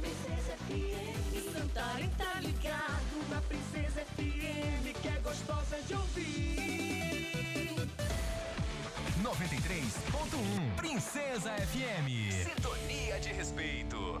Princesa FM. Santarém tá ligado na Princesa FM, que é gostosa de ouvir. 93.1 Princesa FM. Sintonia de respeito.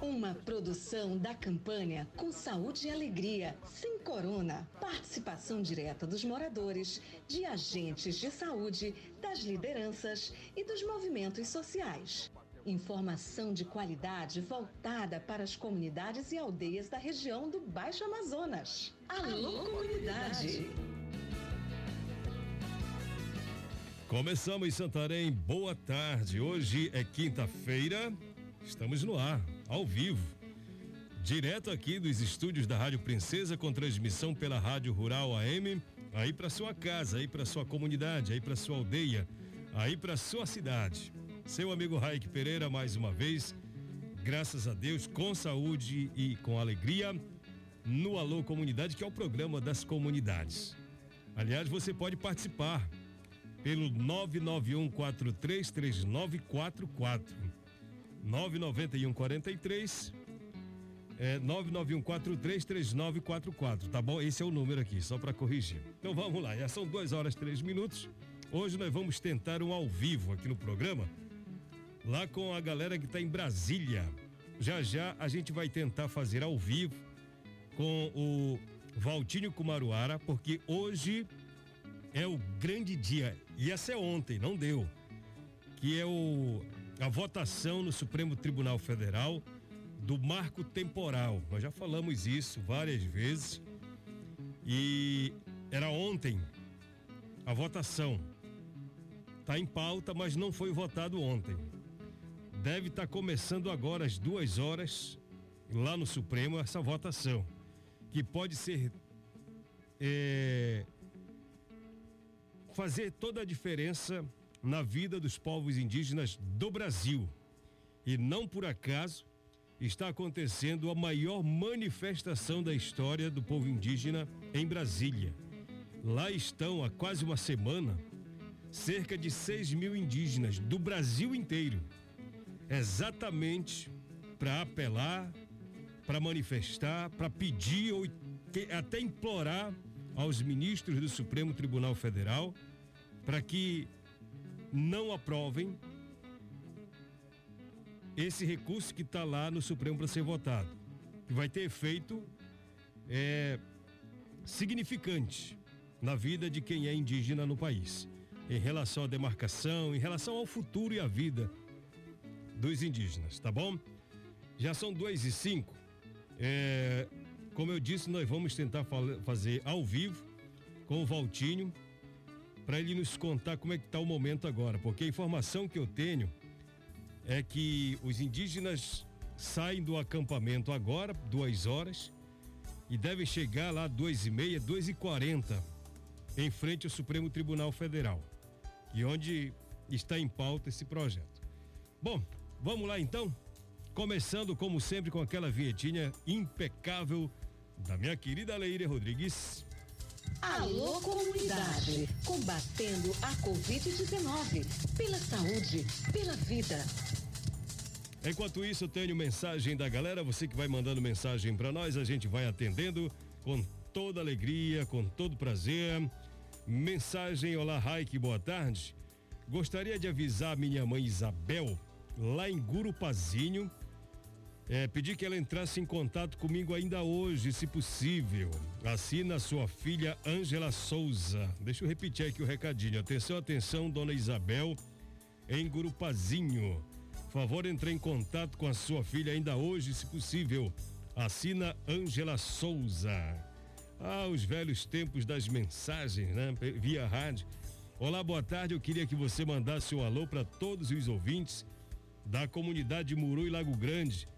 Uma produção da campanha Com Saúde e Alegria, sem corona. Participação direta dos moradores, de agentes de saúde, das lideranças e dos movimentos sociais. Informação de qualidade voltada para as comunidades e aldeias da região do Baixo Amazonas. Alô, comunidade! Começamos em Santarém, boa tarde. Hoje é quinta-feira, estamos no ar, ao vivo. Direto aqui dos estúdios da Rádio Princesa, com transmissão pela Rádio Rural AM, aí para sua casa, aí para sua comunidade, aí para sua aldeia, aí para sua cidade. Seu amigo Raik Pereira, mais uma vez, graças a Deus, com saúde e com alegria, no Alô Comunidade, que é o programa das comunidades. Aliás, você pode participar pelo 991433944. 99143 é 991433944, tá bom? Esse é o número aqui, só para corrigir. Então vamos lá, já são duas horas três minutos. Hoje nós vamos tentar um ao vivo aqui no programa, lá com a galera que está em Brasília. Já já a gente vai tentar fazer ao vivo com o Valtinho Kumaruara, porque hoje é o grande dia. Ia ser ontem, não deu. Que é o, a votação no Supremo Tribunal Federal do marco temporal. Nós já falamos isso várias vezes. E era ontem a votação. Está em pauta, mas não foi votado ontem. Deve estar tá começando agora às duas horas, lá no Supremo, essa votação. Que pode ser. É, fazer toda a diferença na vida dos povos indígenas do Brasil. E não por acaso está acontecendo a maior manifestação da história do povo indígena em Brasília. Lá estão há quase uma semana cerca de 6 mil indígenas do Brasil inteiro, exatamente para apelar, para manifestar, para pedir ou até implorar aos ministros do Supremo Tribunal Federal para que não aprovem esse recurso que está lá no Supremo para ser votado, que vai ter efeito é, significante na vida de quem é indígena no país, em relação à demarcação, em relação ao futuro e à vida dos indígenas, tá bom? Já são duas e cinco. É, como eu disse, nós vamos tentar fazer ao vivo com o Valtinho para ele nos contar como é que está o momento agora, porque a informação que eu tenho é que os indígenas saem do acampamento agora, duas horas, e devem chegar lá duas e meia, duas e quarenta, em frente ao Supremo Tribunal Federal, e onde está em pauta esse projeto. Bom, vamos lá então, começando como sempre com aquela vinhetinha impecável da minha querida Leire Rodrigues. Alô Comunidade, combatendo a Covid-19, pela saúde, pela vida. Enquanto isso, eu tenho mensagem da galera, você que vai mandando mensagem para nós, a gente vai atendendo com toda alegria, com todo prazer. Mensagem, olá Raik, boa tarde. Gostaria de avisar minha mãe Isabel, lá em Gurupazinho, é, pedir que ela entrasse em contato comigo ainda hoje, se possível. Assina sua filha Ângela Souza. Deixa eu repetir aqui o recadinho. Atenção, atenção, dona Isabel, em Gurupazinho. Favor, entre em contato com a sua filha ainda hoje, se possível. Assina Ângela Souza. Ah, os velhos tempos das mensagens, né? Via rádio. Olá, boa tarde. Eu queria que você mandasse um alô para todos os ouvintes da comunidade Muru e Lago Grande,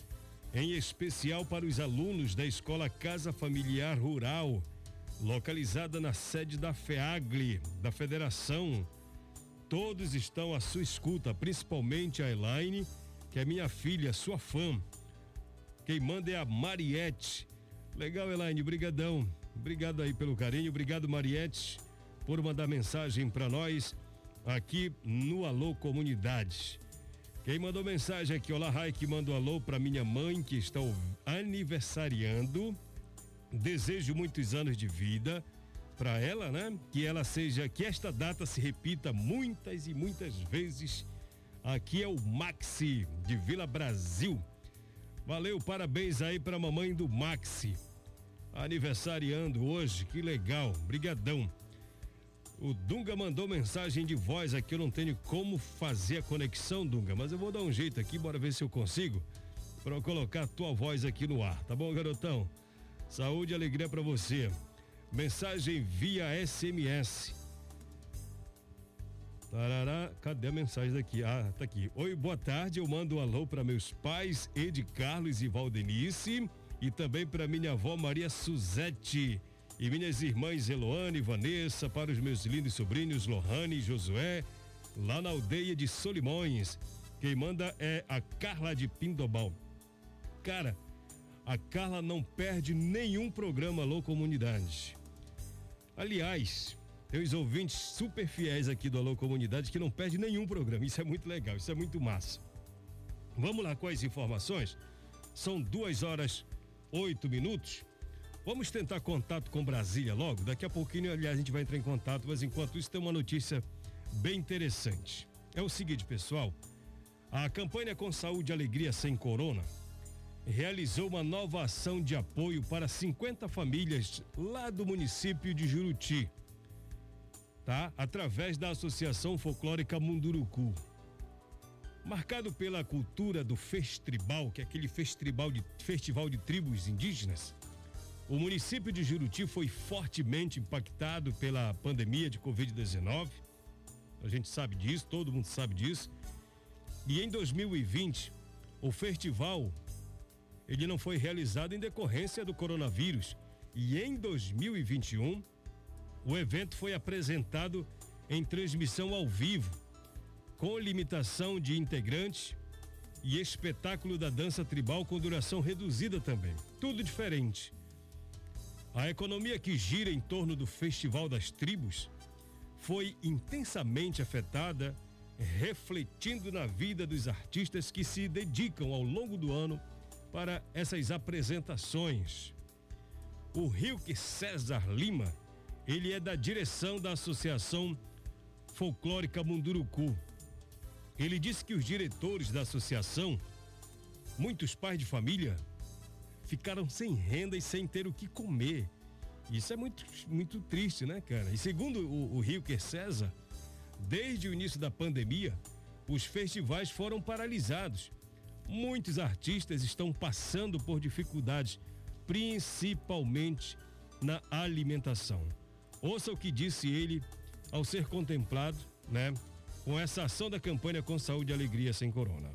em especial para os alunos da Escola Casa Familiar Rural, localizada na sede da FEAGLE, da Federação. Todos estão à sua escuta, principalmente a Elaine, que é minha filha, sua fã. Quem manda é a Mariette. Legal, Elaine, brigadão. Obrigado aí pelo carinho, obrigado Mariette por mandar mensagem para nós aqui no Alô Comunidade. Quem mandou mensagem aqui, olá Rai, que mandou alô para minha mãe que está aniversariando. Desejo muitos anos de vida para ela, né? Que ela seja, que esta data se repita muitas e muitas vezes. Aqui é o Maxi de Vila Brasil. Valeu, parabéns aí para a mamãe do Maxi. Aniversariando hoje, que legal. Brigadão. O Dunga mandou mensagem de voz aqui, eu não tenho como fazer a conexão, Dunga, mas eu vou dar um jeito aqui, bora ver se eu consigo para colocar a tua voz aqui no ar, tá bom, garotão? Saúde e alegria para você. Mensagem via SMS. Tarará, cadê a mensagem daqui? Ah, tá aqui. Oi, boa tarde. Eu mando um alô para meus pais, Ed Carlos e Valdenice, e também para minha avó Maria Suzete e minhas irmãs Eloane e Vanessa, para os meus lindos sobrinhos Lohane e Josué, lá na aldeia de Solimões. Quem manda é a Carla de Pindobal. Cara, a Carla não perde nenhum programa Alô Comunidade. Aliás, tem os ouvintes super fiéis aqui do Alô Comunidade que não perde nenhum programa. Isso é muito legal, isso é muito massa. Vamos lá com as informações? São duas horas, oito minutos. Vamos tentar contato com Brasília logo. Daqui a pouquinho, aliás, a gente vai entrar em contato, mas enquanto isso tem uma notícia bem interessante. É o seguinte, pessoal. A campanha com saúde e alegria sem corona realizou uma nova ação de apoio para 50 famílias lá do município de Juruti, tá? Através da Associação Folclórica Munduruku. Marcado pela cultura do festival, que é aquele festival de, festival de tribos indígenas, o município de Juruti foi fortemente impactado pela pandemia de Covid-19. A gente sabe disso, todo mundo sabe disso. E em 2020, o festival ele não foi realizado em decorrência do coronavírus. E em 2021, o evento foi apresentado em transmissão ao vivo, com limitação de integrantes e espetáculo da dança tribal com duração reduzida também. Tudo diferente. A economia que gira em torno do Festival das Tribos foi intensamente afetada, refletindo na vida dos artistas que se dedicam ao longo do ano para essas apresentações. O Rilke César Lima, ele é da direção da Associação Folclórica Munduruku. Ele disse que os diretores da associação, muitos pais de família, ficaram sem renda e sem ter o que comer. Isso é muito, muito triste, né, cara? E segundo o, o Rio César, desde o início da pandemia, os festivais foram paralisados. Muitos artistas estão passando por dificuldades, principalmente na alimentação. Ouça o que disse ele ao ser contemplado, né, com essa ação da campanha com saúde e alegria sem corona.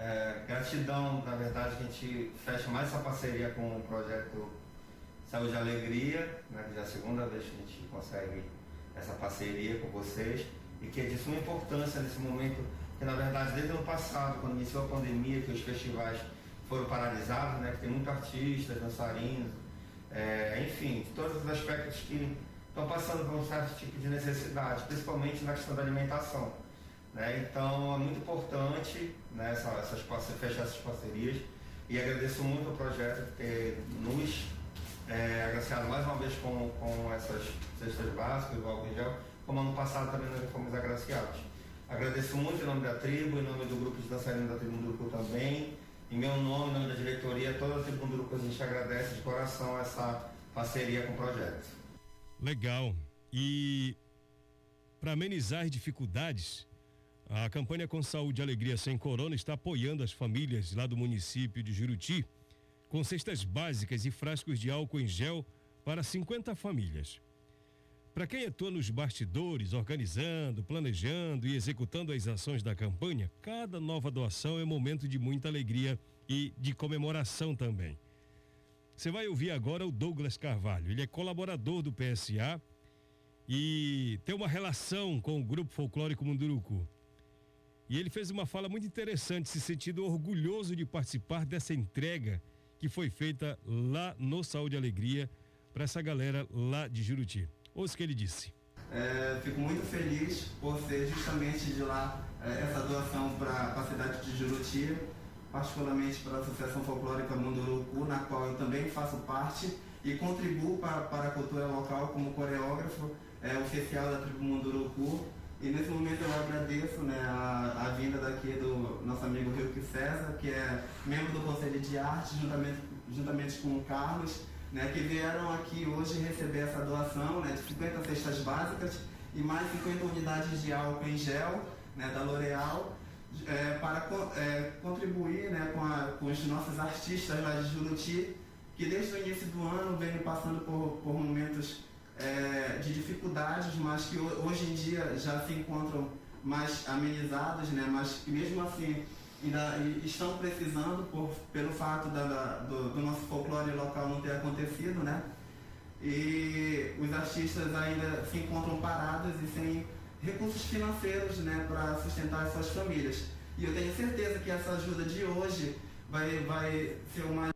É, gratidão, na verdade, que a gente fecha mais essa parceria com o projeto Saúde e Alegria, né, que já é a segunda vez que a gente consegue essa parceria com vocês e que é de suma importância nesse momento, que na verdade desde o ano passado, quando iniciou a pandemia, que os festivais foram paralisados, né, que tem muitos artistas, dançarinos, é, enfim, todos os aspectos que estão passando por um certo tipo de necessidade, principalmente na questão da alimentação. Né? Então é muito importante né, essa, essas, fechar essas parcerias e agradeço muito ao projeto por ter nos é, agraciado mais uma vez com, com essas cestas básicas, o álcool gel, como ano passado também nós fomos agraciados. Agradeço muito em nome da tribo, em nome do grupo de dançarinos da tribo Munduruku também, em meu nome, em nome da diretoria, toda a tribo Munduruku, a gente agradece de coração essa parceria com o projeto. Legal. E para amenizar as dificuldades, a campanha Com Saúde e Alegria Sem Corona está apoiando as famílias lá do município de Juruti com cestas básicas e frascos de álcool em gel para 50 famílias. Para quem atua nos bastidores, organizando, planejando e executando as ações da campanha, cada nova doação é momento de muita alegria e de comemoração também. Você vai ouvir agora o Douglas Carvalho. Ele é colaborador do PSA e tem uma relação com o Grupo Folclórico Munduruku. E ele fez uma fala muito interessante, se sentindo orgulhoso de participar dessa entrega que foi feita lá no Saúde e Alegria para essa galera lá de Juruti. Ouça o que ele disse. É, fico muito feliz por ser justamente de lá é, essa doação para a cidade de Juruti, particularmente para a Associação Folclórica Munduruku, na qual eu também faço parte e contribuo para, para a cultura local como coreógrafo é, oficial da tribo Munduruku. E nesse momento eu agradeço né, a, a vinda daqui do nosso amigo Rio César, que é membro do Conselho de Arte, juntamente, juntamente com o Carlos, né, que vieram aqui hoje receber essa doação né, de 50 cestas básicas e mais 50 unidades de álcool em gel né, da L'Oréal é, para é, contribuir né, com, a, com, os nossos artistas lá de Juruti, que desde o início do ano vem passando por, por momentos é, de dificuldades, mas que hoje em dia já se encontram mais amenizados, né, mas mesmo assim ainda estão precisando por, pelo fato da, da, do, do, nosso folclore local não ter acontecido, né? E os artistas ainda se encontram parados e sem recursos financeiros, né, para sustentar suas famílias. E eu tenho certeza que essa ajuda de hoje vai, vai ser uma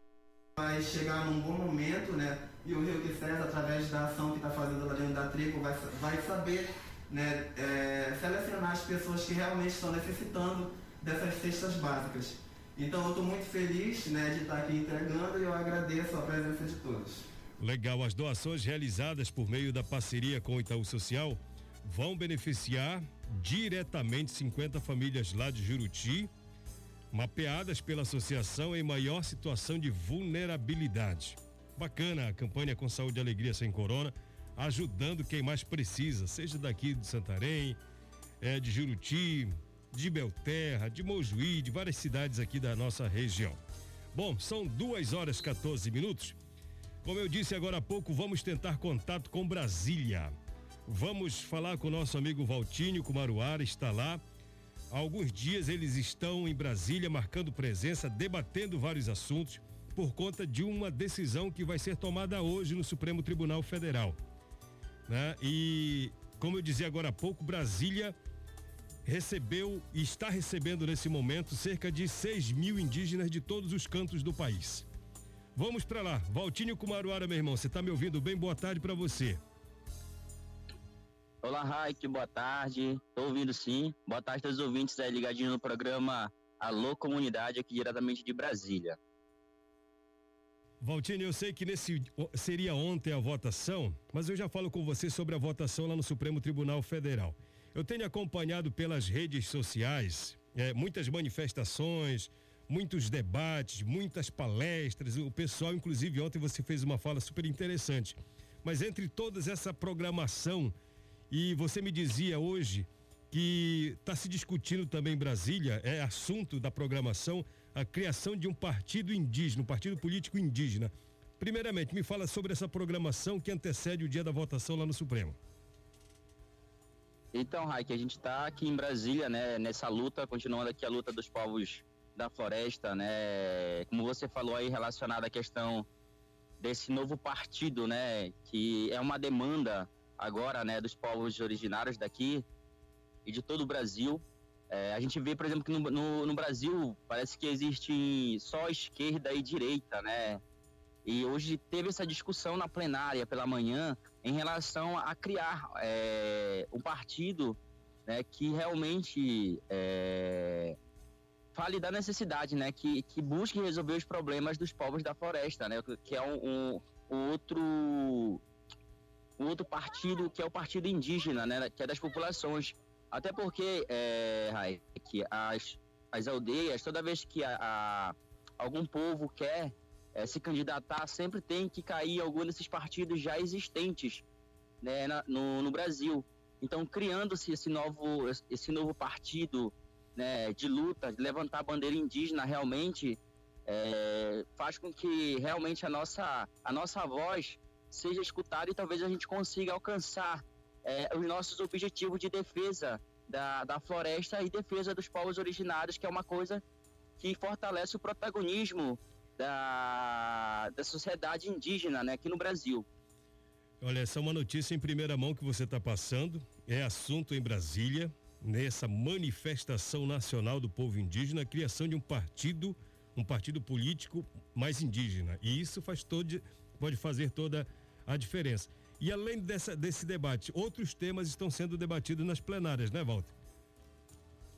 vai chegar num bom momento, né? E o Rio que César, através da ação que está fazendo lá dentro da tribo, vai, vai saber né, é, selecionar as pessoas que realmente estão necessitando dessas cestas básicas. Então eu estou muito feliz né, de estar aqui entregando e eu agradeço a presença de todos. Legal, as doações realizadas por meio da parceria com o Itaú Social vão beneficiar diretamente 50 famílias lá de Juruti, mapeadas pela associação em maior situação de vulnerabilidade. Bacana a campanha com saúde e alegria sem corona, ajudando quem mais precisa, seja daqui de Santarém, é, de Juruti, de Belterra, de Mojuí, de várias cidades aqui da nossa região. Bom, são duas horas 14 minutos. Como eu disse agora há pouco, vamos tentar contato com Brasília. Vamos falar com o nosso amigo Valtinho Kumaruara, está lá. Há alguns dias eles estão em Brasília marcando presença, debatendo vários assuntos por conta de uma decisão que vai ser tomada hoje no Supremo Tribunal Federal. Né? E, como eu dizia agora há pouco, Brasília recebeu e está recebendo nesse momento cerca de 6 mil indígenas de todos os cantos do país. Vamos para lá. Valtinho Kumaruara, meu irmão, você está me ouvindo bem? Boa tarde para você. Olá, Raik, boa tarde. Tô ouvindo sim. Boa tarde a todos os ouvintes aí ligadinhos no programa Alô Comunidade, aqui diretamente de Brasília. Valtini, eu sei que nesse seria ontem a votação, mas eu já falo com você sobre a votação lá no Supremo Tribunal Federal. Eu tenho acompanhado pelas redes sociais é, muitas manifestações, muitos debates, muitas palestras. O pessoal, inclusive, ontem você fez uma fala super interessante. Mas entre todas essa programação, e você me dizia hoje que está se discutindo também em Brasília, é assunto da programação, a criação de um partido indígena, um partido político indígena. Primeiramente, me fala sobre essa programação que antecede o dia da votação lá no Supremo. Então, Raik, a gente está aqui em Brasília, né, nessa luta, continuando aqui a luta dos povos da floresta, né, como você falou aí relacionada à questão desse novo partido, né, que é uma demanda agora, né, dos povos originários daqui e de todo o Brasil. É, a gente vê, por exemplo, que no, no, no Brasil parece que existe só esquerda e direita, né, e hoje teve essa discussão na plenária pela manhã em relação a criar é, um partido né, que realmente é, fale da necessidade, né, que, que busque resolver os problemas dos povos da floresta, né, que é um, um, outro um outro partido que é o partido indígena, né, que é das populações. Até porque, é, que as, as aldeias, toda vez que a, a algum povo quer é, se candidatar, sempre tem que cair algum desses partidos já existentes né, na, no, no, Brasil. Então, criando-se esse novo, esse novo partido né, de luta, de levantar a bandeira indígena realmente, é, faz com que realmente a nossa, a nossa voz seja escutado e talvez a gente consiga alcançar é, os nossos objetivos de defesa da, da floresta e defesa dos povos originários, que é uma coisa que fortalece o protagonismo da, da sociedade indígena né, aqui no Brasil. Olha, essa é uma notícia em primeira mão que você está passando. É assunto em Brasília, nessa manifestação nacional do povo indígena, a criação de um partido, um partido político mais indígena. E isso faz todo, pode fazer toda a diferença. E além dessa, desse debate, outros temas estão sendo debatidos nas plenárias, né, Walter?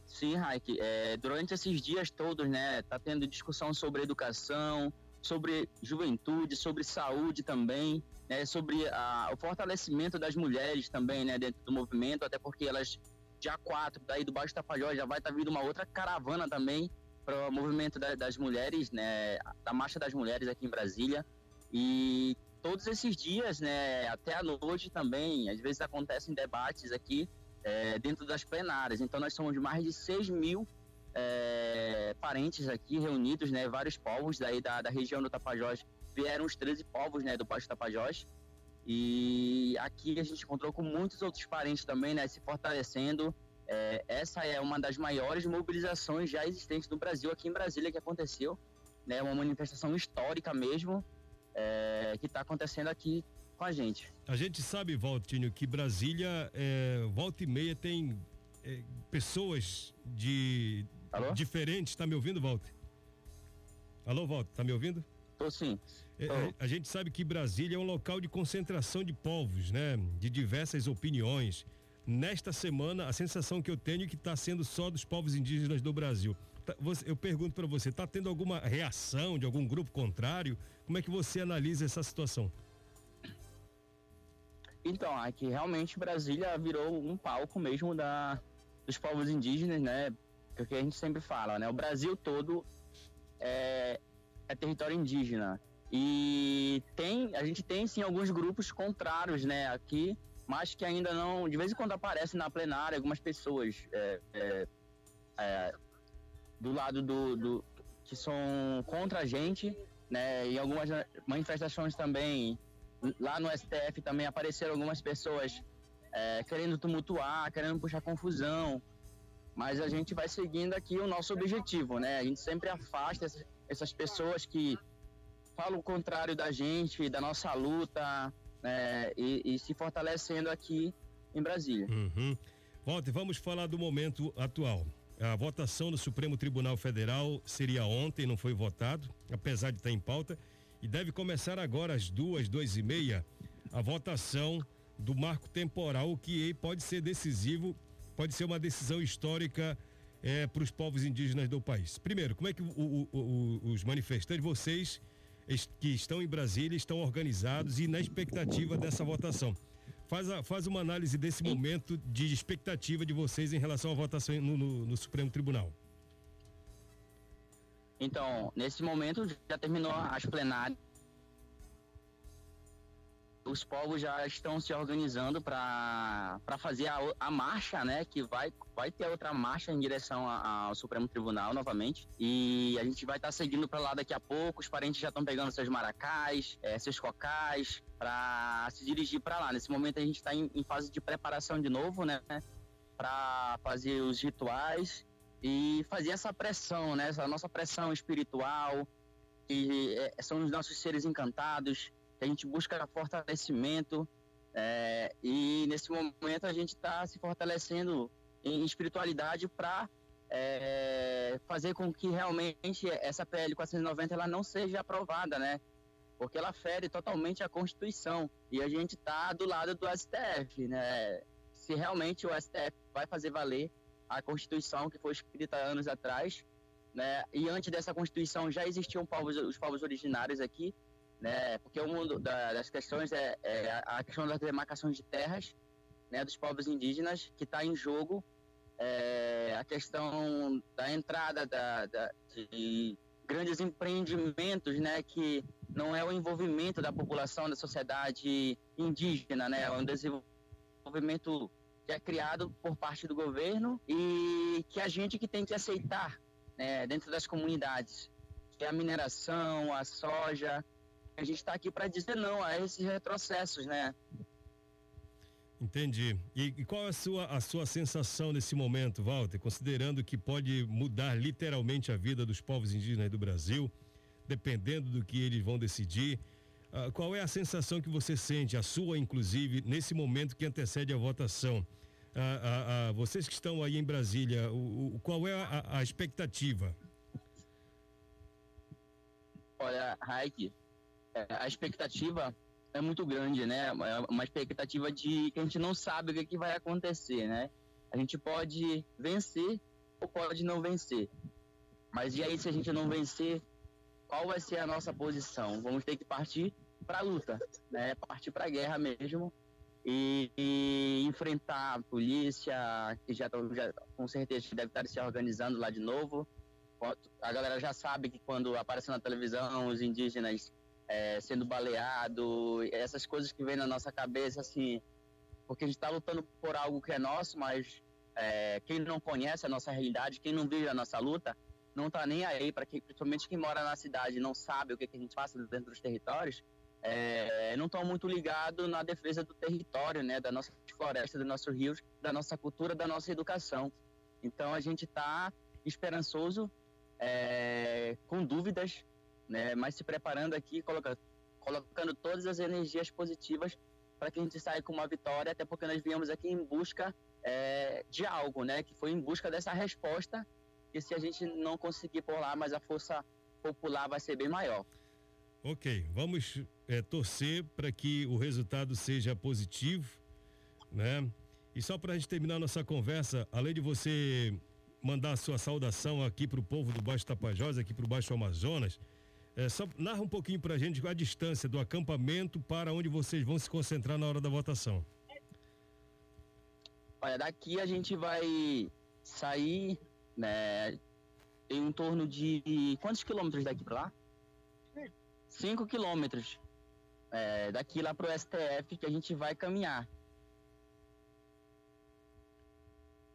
Sim, Raik. É, durante esses dias todos, né, tá tendo discussão sobre educação, sobre juventude, sobre saúde também, né, sobre a, o fortalecimento das mulheres também, né, dentro do movimento, até porque elas, dia 4, daí do Baixo Tapajós, já vai estar tá vindo uma outra caravana também para o movimento da, das mulheres, né, da Marcha das Mulheres aqui em Brasília. E todos esses dias, né, até a noite também, às vezes acontecem debates aqui é, dentro das plenárias. Então nós somos mais de 6 mil é, parentes aqui reunidos, né, vários povos daí da, da região do Tapajós, vieram os 13 povos, né, do Baixo Tapajós. E aqui a gente encontrou com muitos outros parentes também, né, se fortalecendo. É, essa é uma das maiores mobilizações já existentes no Brasil, aqui em Brasília, que aconteceu. Né, uma manifestação histórica mesmo, é, que está acontecendo aqui com a gente. A gente sabe, Valtinho, que Brasília, é, volta e meia, tem é, pessoas de Alô? diferentes. Está me ouvindo, Walter? Alô, Walter, tá me ouvindo? Tô sim. É, é, a gente sabe que Brasília é um local de concentração de povos, né? De diversas opiniões. Nesta semana, a sensação que eu tenho é que está sendo só dos povos indígenas do Brasil. Tá, eu pergunto para você, está tendo alguma reação de algum grupo contrário? Como é que você analisa essa situação? Então, aqui realmente Brasília virou um palco mesmo da, dos povos indígenas, né? Porque a gente sempre fala, né? O Brasil todo é, é território indígena. E tem, a gente tem sim alguns grupos contrários, né, aqui, mas que ainda não, de vez em quando aparecem na plenária algumas pessoas é, é, é, do lado do, do que são contra a gente, né? E algumas manifestações também lá no STF também apareceram algumas pessoas é, querendo tumultuar, querendo puxar confusão. Mas a gente vai seguindo aqui o nosso objetivo, né? A gente sempre afasta essas, pessoas que falam o contrário da gente, da nossa luta, né? E, e se fortalecendo aqui em Brasília. Uhum. Vamos falar do momento atual. A votação do Supremo Tribunal Federal seria ontem, não foi votado, apesar de estar em pauta, e deve começar agora às duas, duas e meia, a votação do marco temporal que pode ser decisivo, pode ser uma decisão histórica é, para os povos indígenas do país. Primeiro, como é que o, o, o, os manifestantes, vocês que estão em Brasília, estão organizados e na expectativa dessa votação? Faz, a, faz uma análise desse momento de expectativa de vocês em relação à votação no, no, no Supremo Tribunal. Então, nesse momento já terminou as plenárias. Os povos já estão se organizando para fazer a, a, marcha, né? Que vai, vai ter outra marcha em direção ao Supremo Tribunal novamente. E a gente vai estar tá seguindo para lá daqui a pouco. Os parentes já estão pegando seus maracás, é, seus cocais, para se dirigir para lá. Nesse momento a gente está em, em fase de preparação de novo, né? Para fazer os rituais e fazer essa pressão, né? Essa nossa pressão espiritual, que é, são os nossos seres encantados, que a gente busca fortalecimento. É, e nesse momento a gente está se fortalecendo em espiritualidade para é, fazer com que realmente essa PL 490 ela não seja aprovada, né? Porque ela fere totalmente a Constituição e a gente está do lado do STF, né? Se realmente o STF vai fazer valer a Constituição que foi escrita anos atrás, né? E antes dessa Constituição já existiam povos, os povos originários aqui, né? Porque da, das questões é, é, a questão das demarcações de terras, né? Dos povos indígenas que está em jogo, é, a questão da entrada da, da, de grandes empreendimentos, né? Que não é o envolvimento da população da sociedade indígena, né? É um desenvolvimento que é criado por parte do governo e que a gente que tem que aceitar né, dentro das comunidades, que é a mineração, a soja, a gente está aqui para dizer não a esses retrocessos, né? Entendi. E, e, qual é a sua, a sua sensação nesse momento, Walter, considerando que pode mudar literalmente a vida dos povos indígenas do Brasil, dependendo do que eles vão decidir? Uh, qual é a sensação que você sente, a sua inclusive, nesse momento que antecede a votação? Uh, uh, vocês que estão aí em Brasília, o, o qual é a, a expectativa? Olha, Raik, a expectativa é muito grande, né? É uma expectativa de que a gente não sabe o que, que vai acontecer, né? A gente pode vencer ou pode não vencer. Mas e aí se a gente não vencer, qual vai ser a nossa posição? Vamos ter que partir para a luta, né? Partir para a guerra mesmo e, e, enfrentar a polícia, que já, já com certeza deve estar se organizando lá de novo. A galera já sabe que quando aparece na televisão os indígenas é, sendo baleado, essas coisas que vêm na nossa cabeça, assim, porque a gente está lutando por algo que é nosso, mas é, quem não conhece a nossa realidade, quem não vive a nossa luta, não está nem aí para quem, principalmente quem mora na cidade, não sabe o que, que a gente passa dentro dos territórios, é, não estão muito ligados na defesa do território, né, da nossa floresta, dos nossos rios, da nossa cultura, da nossa educação. Então a gente está esperançoso, é, com dúvidas, né? Mas se preparando aqui, colocando, colocando todas as energias positivas para que a gente saia com uma vitória, até porque nós viemos aqui em busca é, de algo, né? Que foi em busca dessa resposta, que se a gente não conseguir por lá, mas a força popular vai ser bem maior. Ok, vamos é, torcer para que o resultado seja positivo, né? E só para a gente terminar nossa conversa, além de você mandar a sua saudação aqui para o povo do Baixo Tapajós, aqui para o Baixo Amazonas, é, só narra um pouquinho para a gente a distância do acampamento para onde vocês vão se concentrar na hora da votação. Olha, daqui a gente vai sair, né, em torno de quantos quilômetros daqui para lá? Cinco quilômetros. É, daqui lá pro STF que a gente vai caminhar.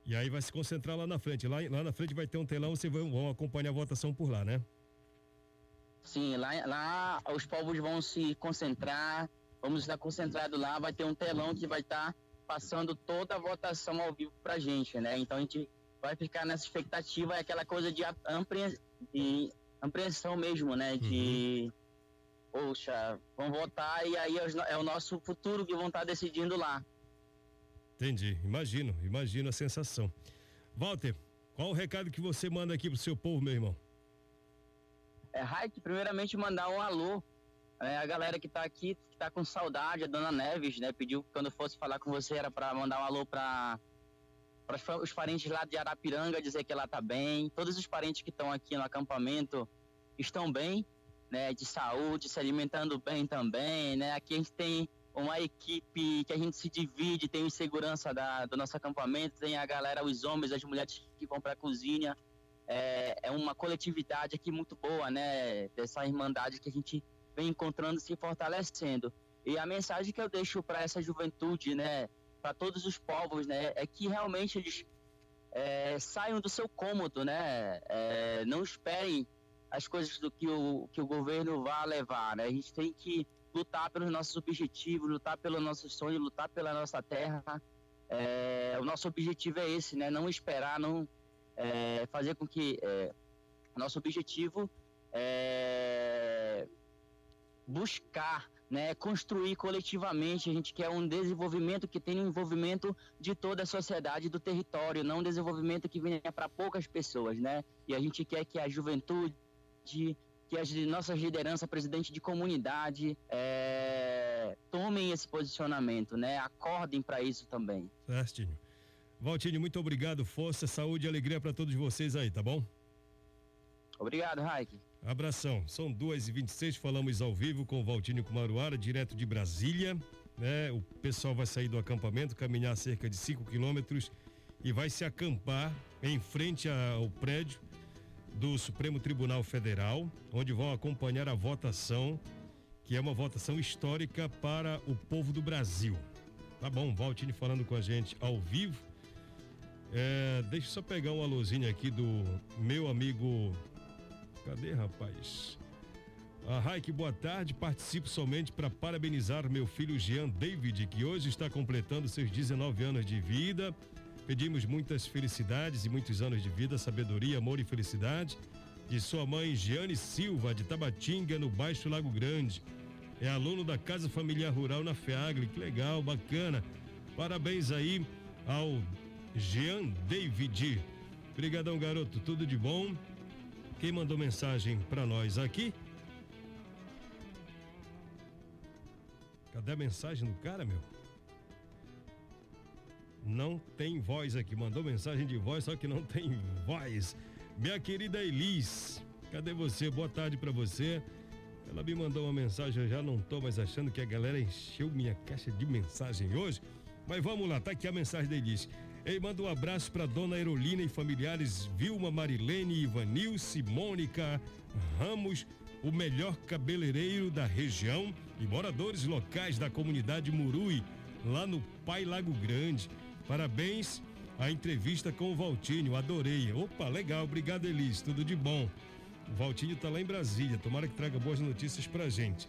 E aí vai se concentrar lá na frente. Lá, lá na frente vai ter um telão, vocês vão, vão acompanhar a votação por lá, né? Sim, lá, lá os povos vão se concentrar, vamos estar concentrados lá, vai ter um telão que vai estar passando toda a votação ao vivo pra gente, né? Então a gente vai ficar nessa expectativa, é aquela coisa de, ampre, de apreensão mesmo, né? De, uhum. poxa, vão votar e aí é o nosso futuro que vão estar decidindo lá. Entendi, imagino, imagino a sensação. Walter, qual o recado que você manda aqui pro seu povo, meu irmão? É, Raik, primeiramente mandar um alô. É, a galera que tá aqui, que tá com saudade, a dona Neves, né? Pediu quando fosse falar com você era para mandar um alô para os parentes lá de Arapiranga, dizer que ela tá bem. Todos os parentes que estão aqui no acampamento estão bem, né? De saúde, se alimentando bem também, né? Aqui a gente tem uma equipe que a gente se divide, tem o segurança da, do nosso acampamento, tem a galera, os homens, as mulheres que vão para a cozinha, é, é uma coletividade aqui muito boa, né? Dessa irmandade que a gente vem encontrando se fortalecendo. E a mensagem que eu deixo para essa juventude, né? Para todos os povos, né? É que realmente eles é, saiam do seu cômodo, né? É, não esperem as coisas do que o, que o governo vá levar, né? A gente tem que lutar pelos nossos objetivos, lutar pelo nosso sonho, lutar pela nossa terra. É, o nosso objetivo é esse, né? Não esperar, não é, fazer com que é, nosso objetivo é buscar, né, construir coletivamente. A gente quer um desenvolvimento que tenha um envolvimento de toda a sociedade do território, não um desenvolvimento que venha para poucas pessoas, né? E a gente quer que a juventude, que as nossas lideranças, presidente de comunidade, é, tomem esse posicionamento, né? Acordem para isso também. Certinho. Valtini, muito obrigado. Força, saúde e alegria para todos vocês aí, tá bom? Obrigado, Raik. Abração. São duas e vinte e seis, falamos ao vivo com o Valtinho Kumaruara, direto de Brasília. Né? O pessoal vai sair do acampamento, caminhar cerca de 5 quilômetros e vai se acampar em frente ao prédio do Supremo Tribunal Federal, onde vão acompanhar a votação, que é uma votação histórica para o povo do Brasil. Tá bom, Valtini falando com a gente ao vivo. É, deixa eu só pegar um alôzinho aqui do meu amigo. Cadê, rapaz? A Raik, boa tarde. Participo somente para parabenizar meu filho Jean David, que hoje está completando seus 19 anos de vida. Pedimos muitas felicidades e muitos anos de vida, sabedoria, amor e felicidade. De sua mãe, Jeane Silva, de Tabatinga, no Baixo Lago Grande. É aluno da Casa Familiar Rural na FEAGLE. Que legal, bacana. Parabéns aí ao Jean David. Obrigadão, garoto. Tudo de bom. Quem mandou mensagem para nós aqui? Cadê a mensagem do cara, meu? Não tem voz aqui. Mandou mensagem de voz, só que não tem voz. Minha querida Elis, cadê você? Boa tarde para você. Ela me mandou uma mensagem, eu já não tô mais achando que a galera encheu minha caixa de mensagem hoje. Mas vamos lá, tá aqui a mensagem da Elis. Ei, manda um abraço para dona Aerolina e familiares Vilma, Marilene, Ivanilce, Mônica, Ramos, o melhor cabeleireiro da região e moradores locais da comunidade Murui, lá no Pai Lago Grande. Parabéns à entrevista com o Valtinho, adorei. Opa, legal, obrigado Elis, tudo de bom. O Valtinho tá lá em Brasília, tomara que traga boas notícias pra gente.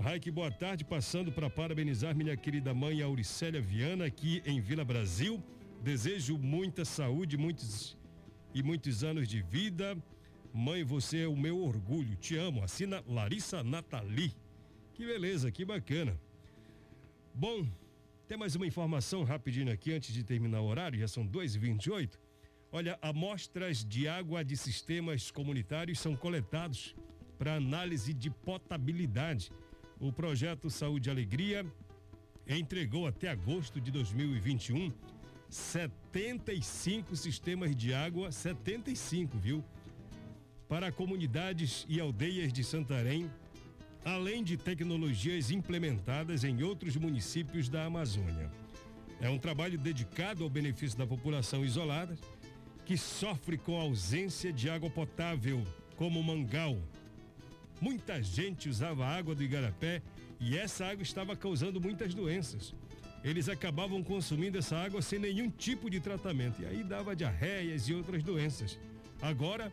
Raik, boa tarde, passando para parabenizar minha querida mãe Auricélia Viana aqui em Vila Brasil. Desejo muita saúde, muitos e muitos anos de vida. Mãe, você é o meu orgulho. Te amo. Assina Larissa Natali. Que beleza, que bacana. Bom, tem mais uma informação rapidinho aqui antes de terminar o horário, já são 2h28. Olha, amostras de água de sistemas comunitários são coletados para análise de potabilidade. O projeto Saúde e Alegria entregou até agosto de 2021 75 sistemas de água, 75, viu? Para comunidades e aldeias de Santarém, além de tecnologias implementadas em outros municípios da Amazônia. É um trabalho dedicado ao benefício da população isolada que sofre com a ausência de água potável, como Mangal. Muita gente usava água do Igarapé e essa água estava causando muitas doenças. Eles acabavam consumindo essa água sem nenhum tipo de tratamento e aí dava diarreias e outras doenças. Agora,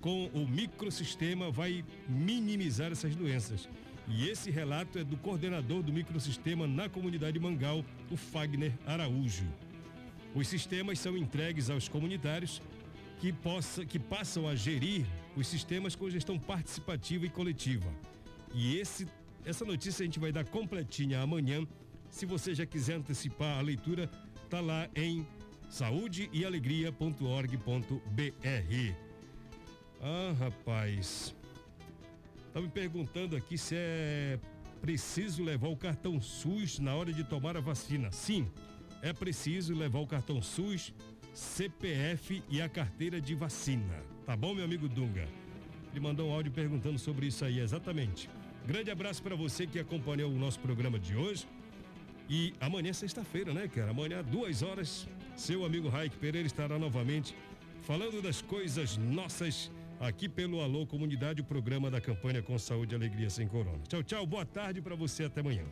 com o microsistema, vai minimizar essas doenças. E esse relato é do coordenador do microsistema na comunidade Mangal, o Fagner Araújo. Os sistemas são entregues aos comunitários que, possa, que passam a gerir os sistemas com gestão participativa e coletiva. E esse, essa notícia a gente vai dar completinha amanhã. Se você já quiser antecipar a leitura, tá lá em saudeealegria.org.br. Ah, rapaz. Tá me perguntando aqui se é preciso levar o cartão SUS na hora de tomar a vacina. Sim, é preciso levar o cartão SUS, CPF e a carteira de vacina. Tá bom, meu amigo Dunga? Ele mandou um áudio perguntando sobre isso aí, exatamente. Grande abraço para você que acompanhou o nosso programa de hoje. E amanhã é sexta-feira, né, cara? Amanhã, duas horas, seu amigo Raik Pereira estará novamente falando das coisas nossas aqui pelo Alô Comunidade, o programa da campanha com saúde e alegria sem corona. Tchau, tchau, boa tarde para você, até amanhã.